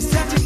just touch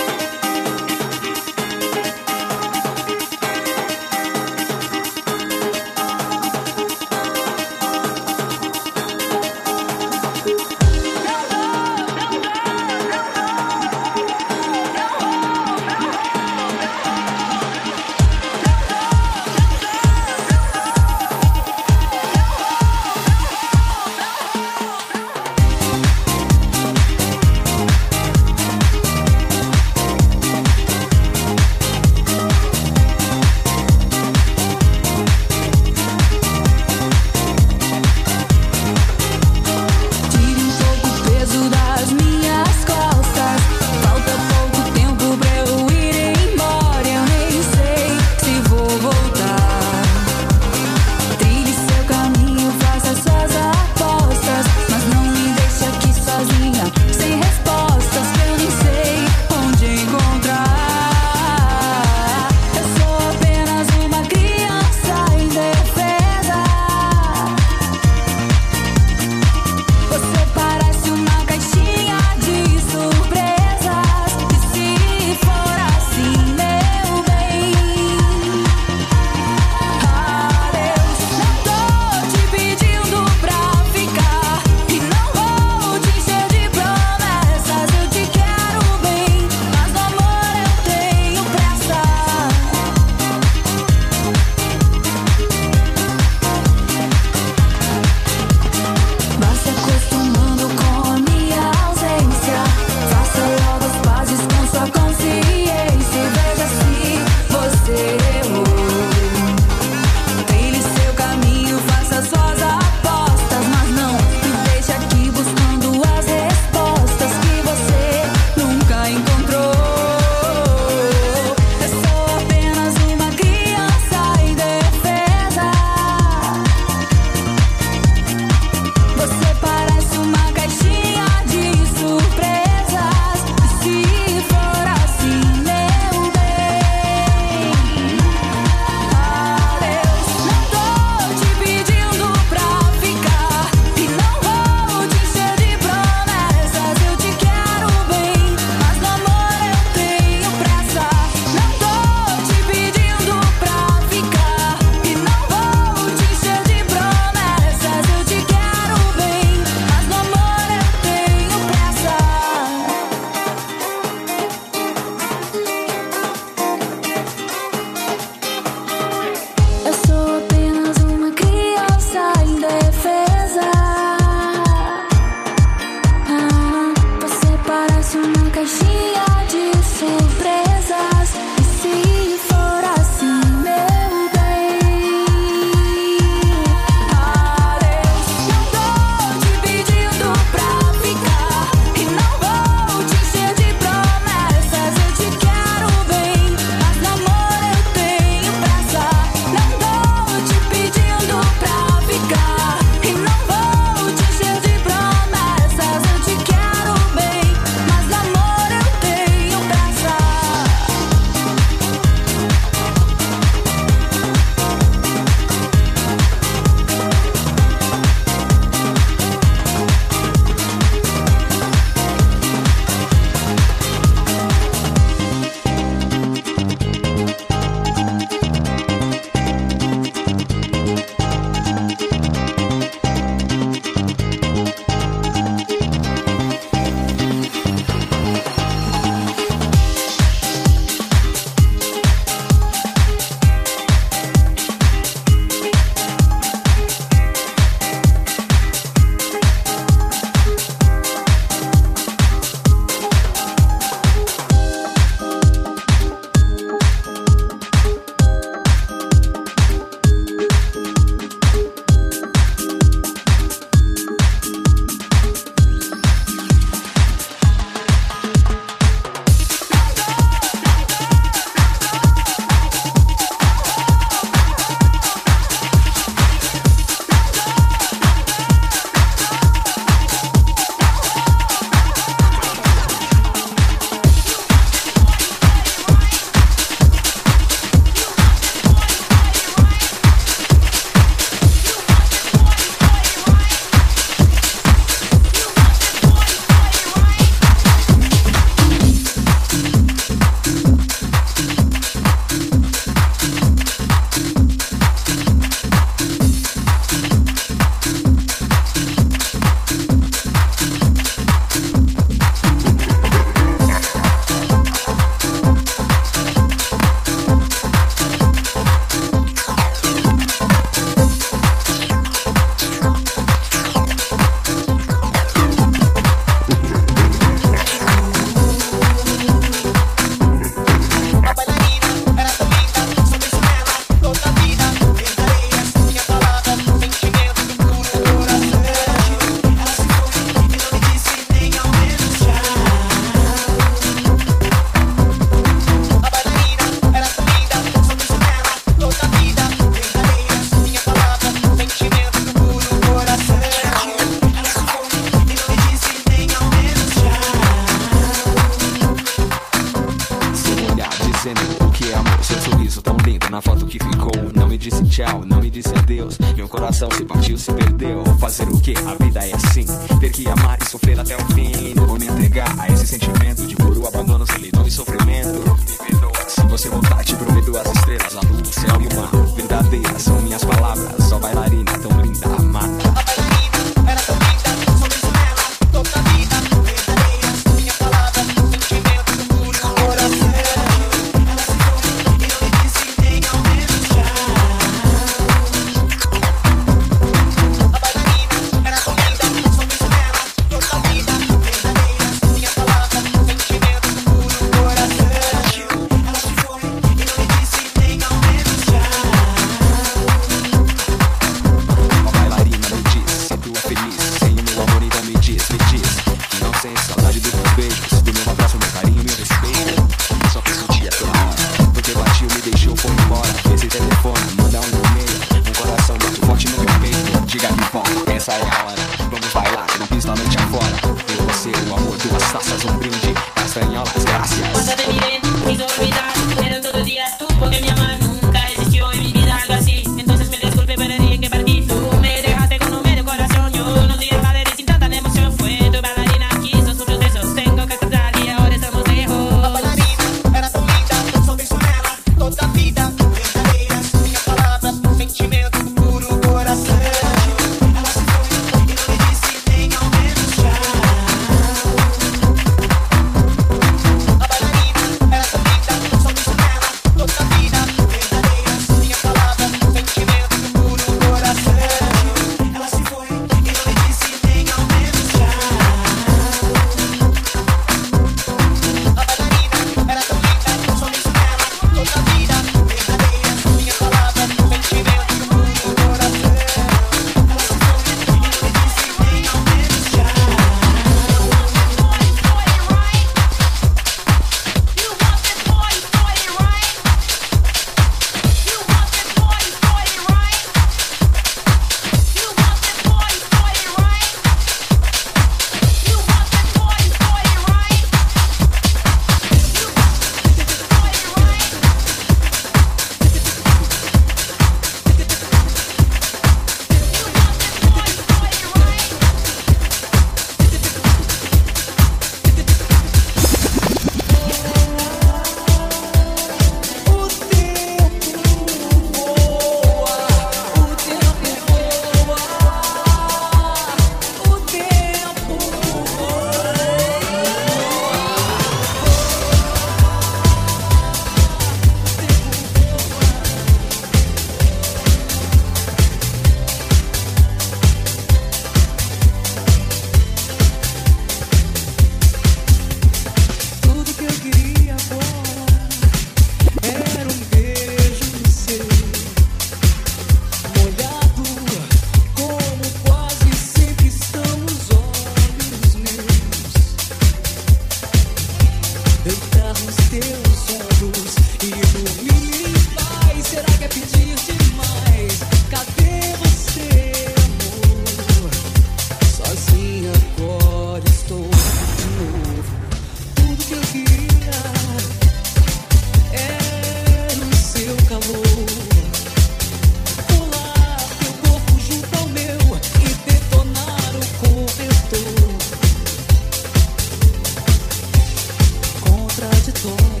soul.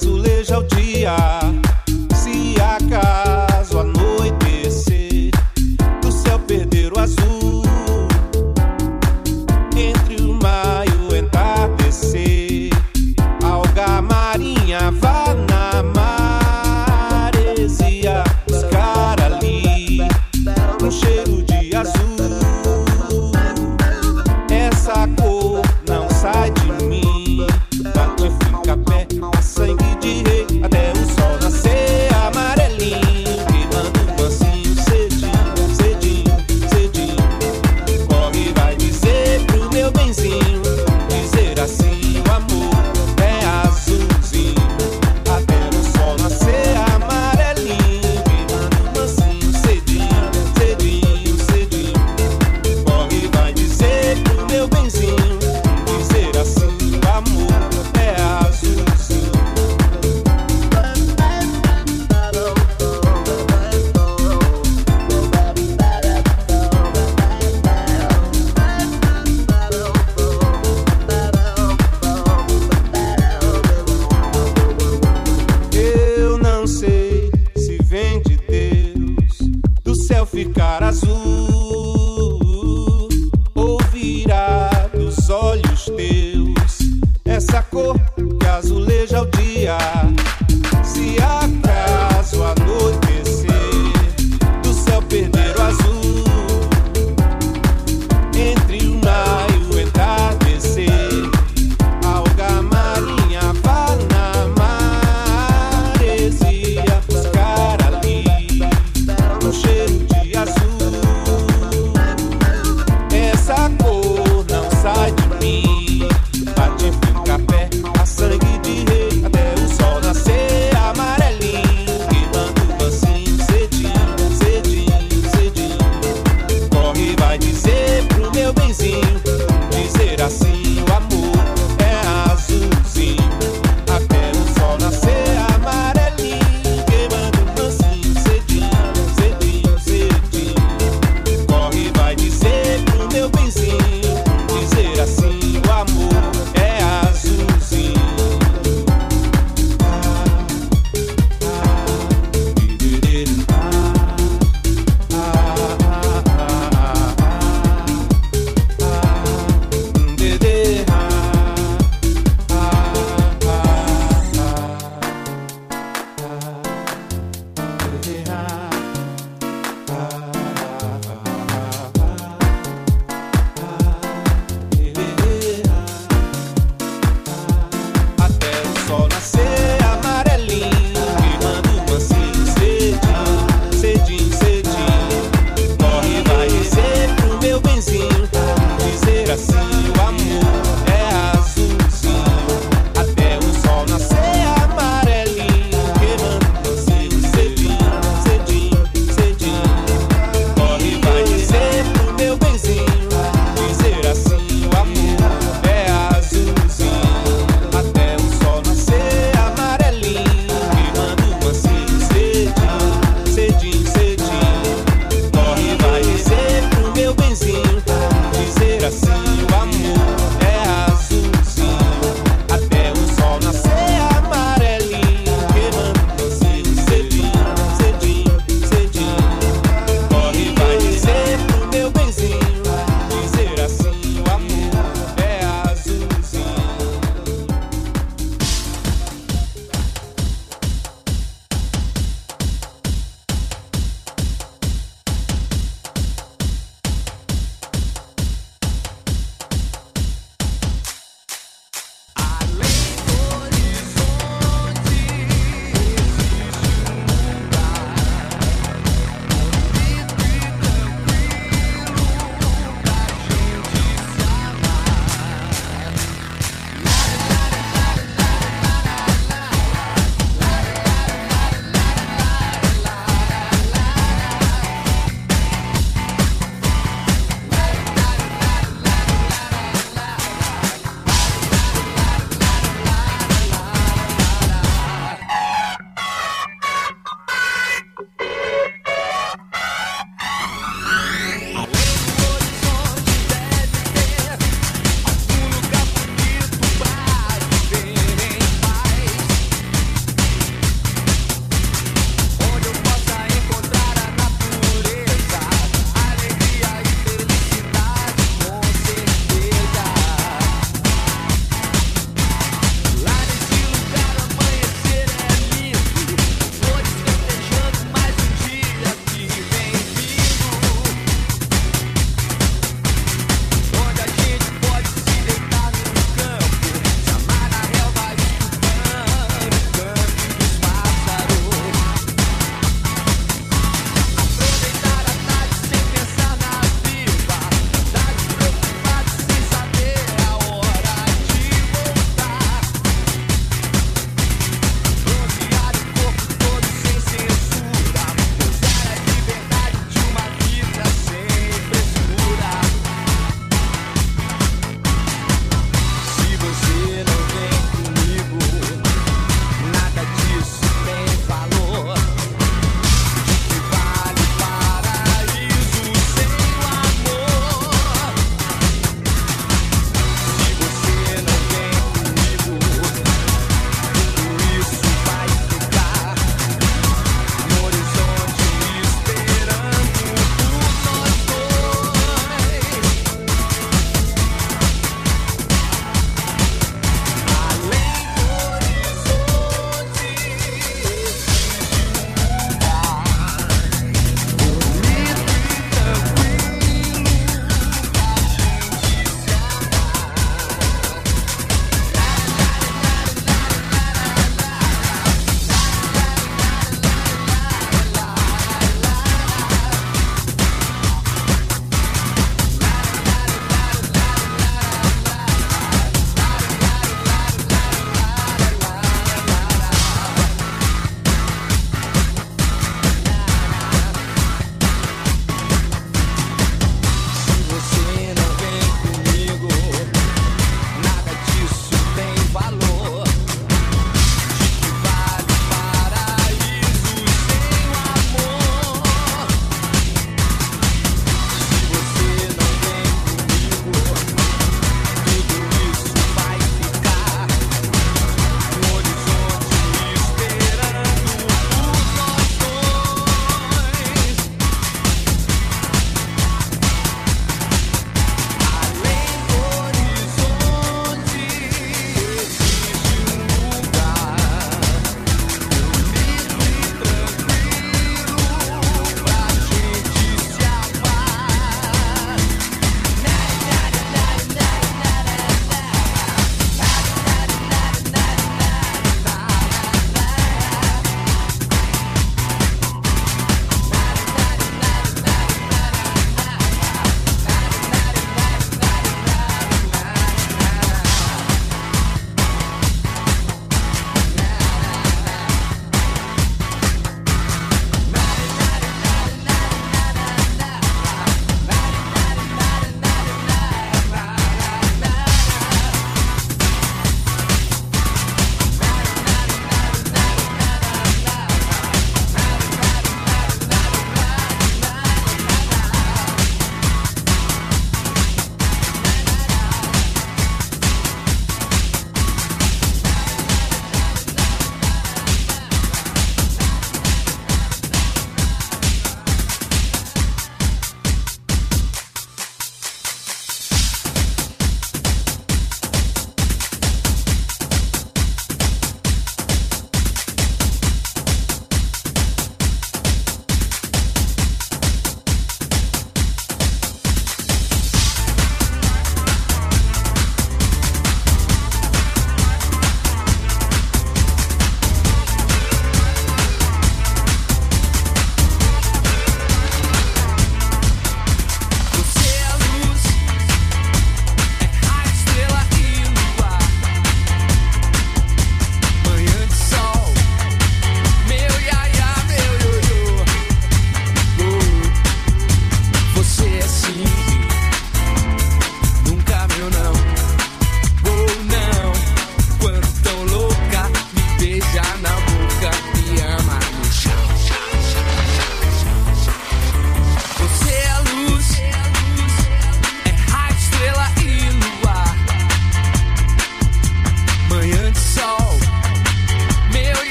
azulejos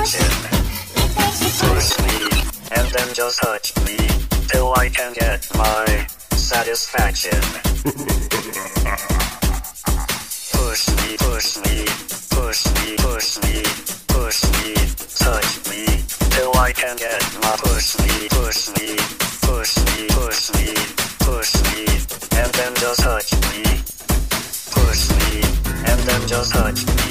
attention. Push me, and then just touch me, till I can get my satisfaction. push me, push me, push me, push me, push me, touch me, till I can get my push me, push me, push me, push me, push me, and then just touch me. Push me, and then just touch me.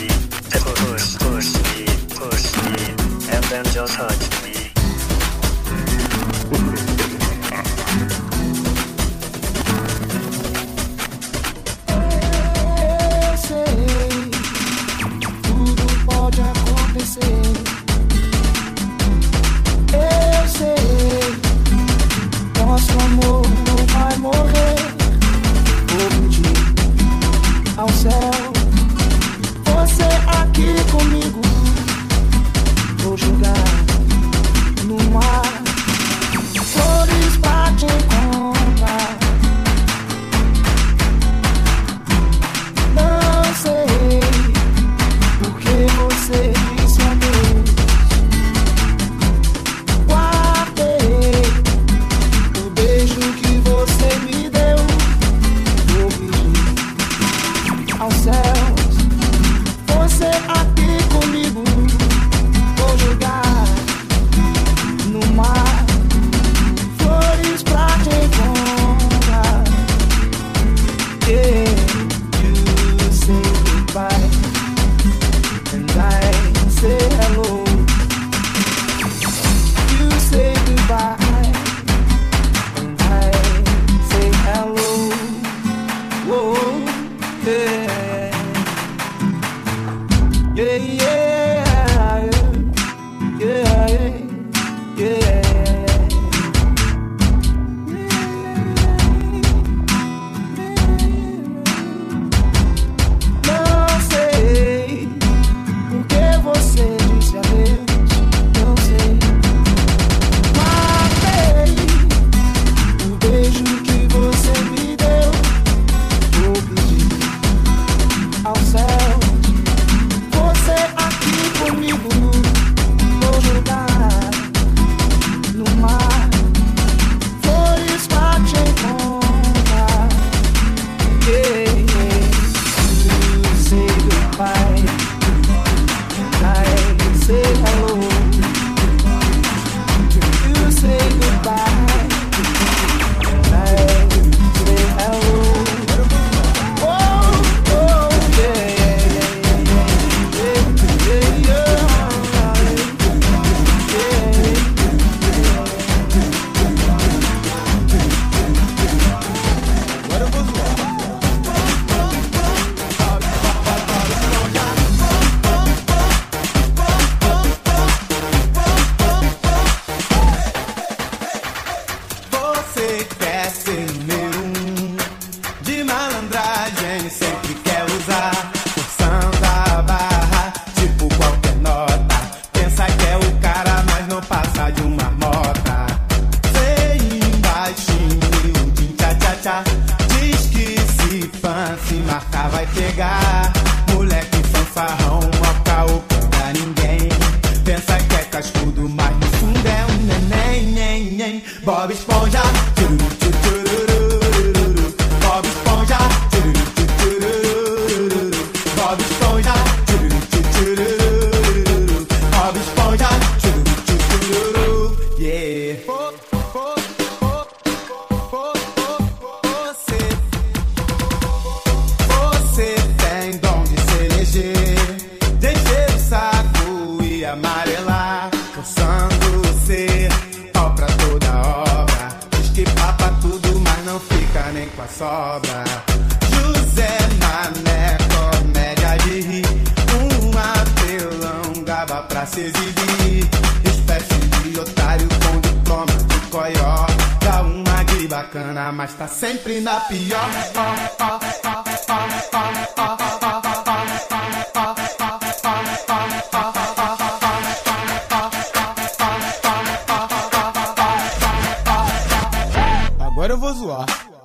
Agora eu vou zoar.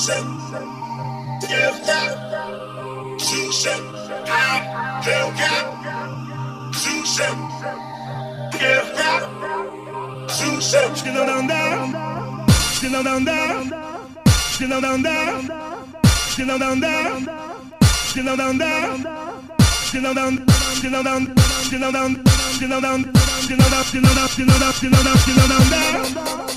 Tuesday. Hellcat. Tuesday. Out. Hellcat. Tuesday. Hellcat. Tuesday. She know down down. She know down down. She know down down. She know down down. She know down down. She know down down. She know down down. She know down down. She know down down. She know down down. She know down down. She know down down.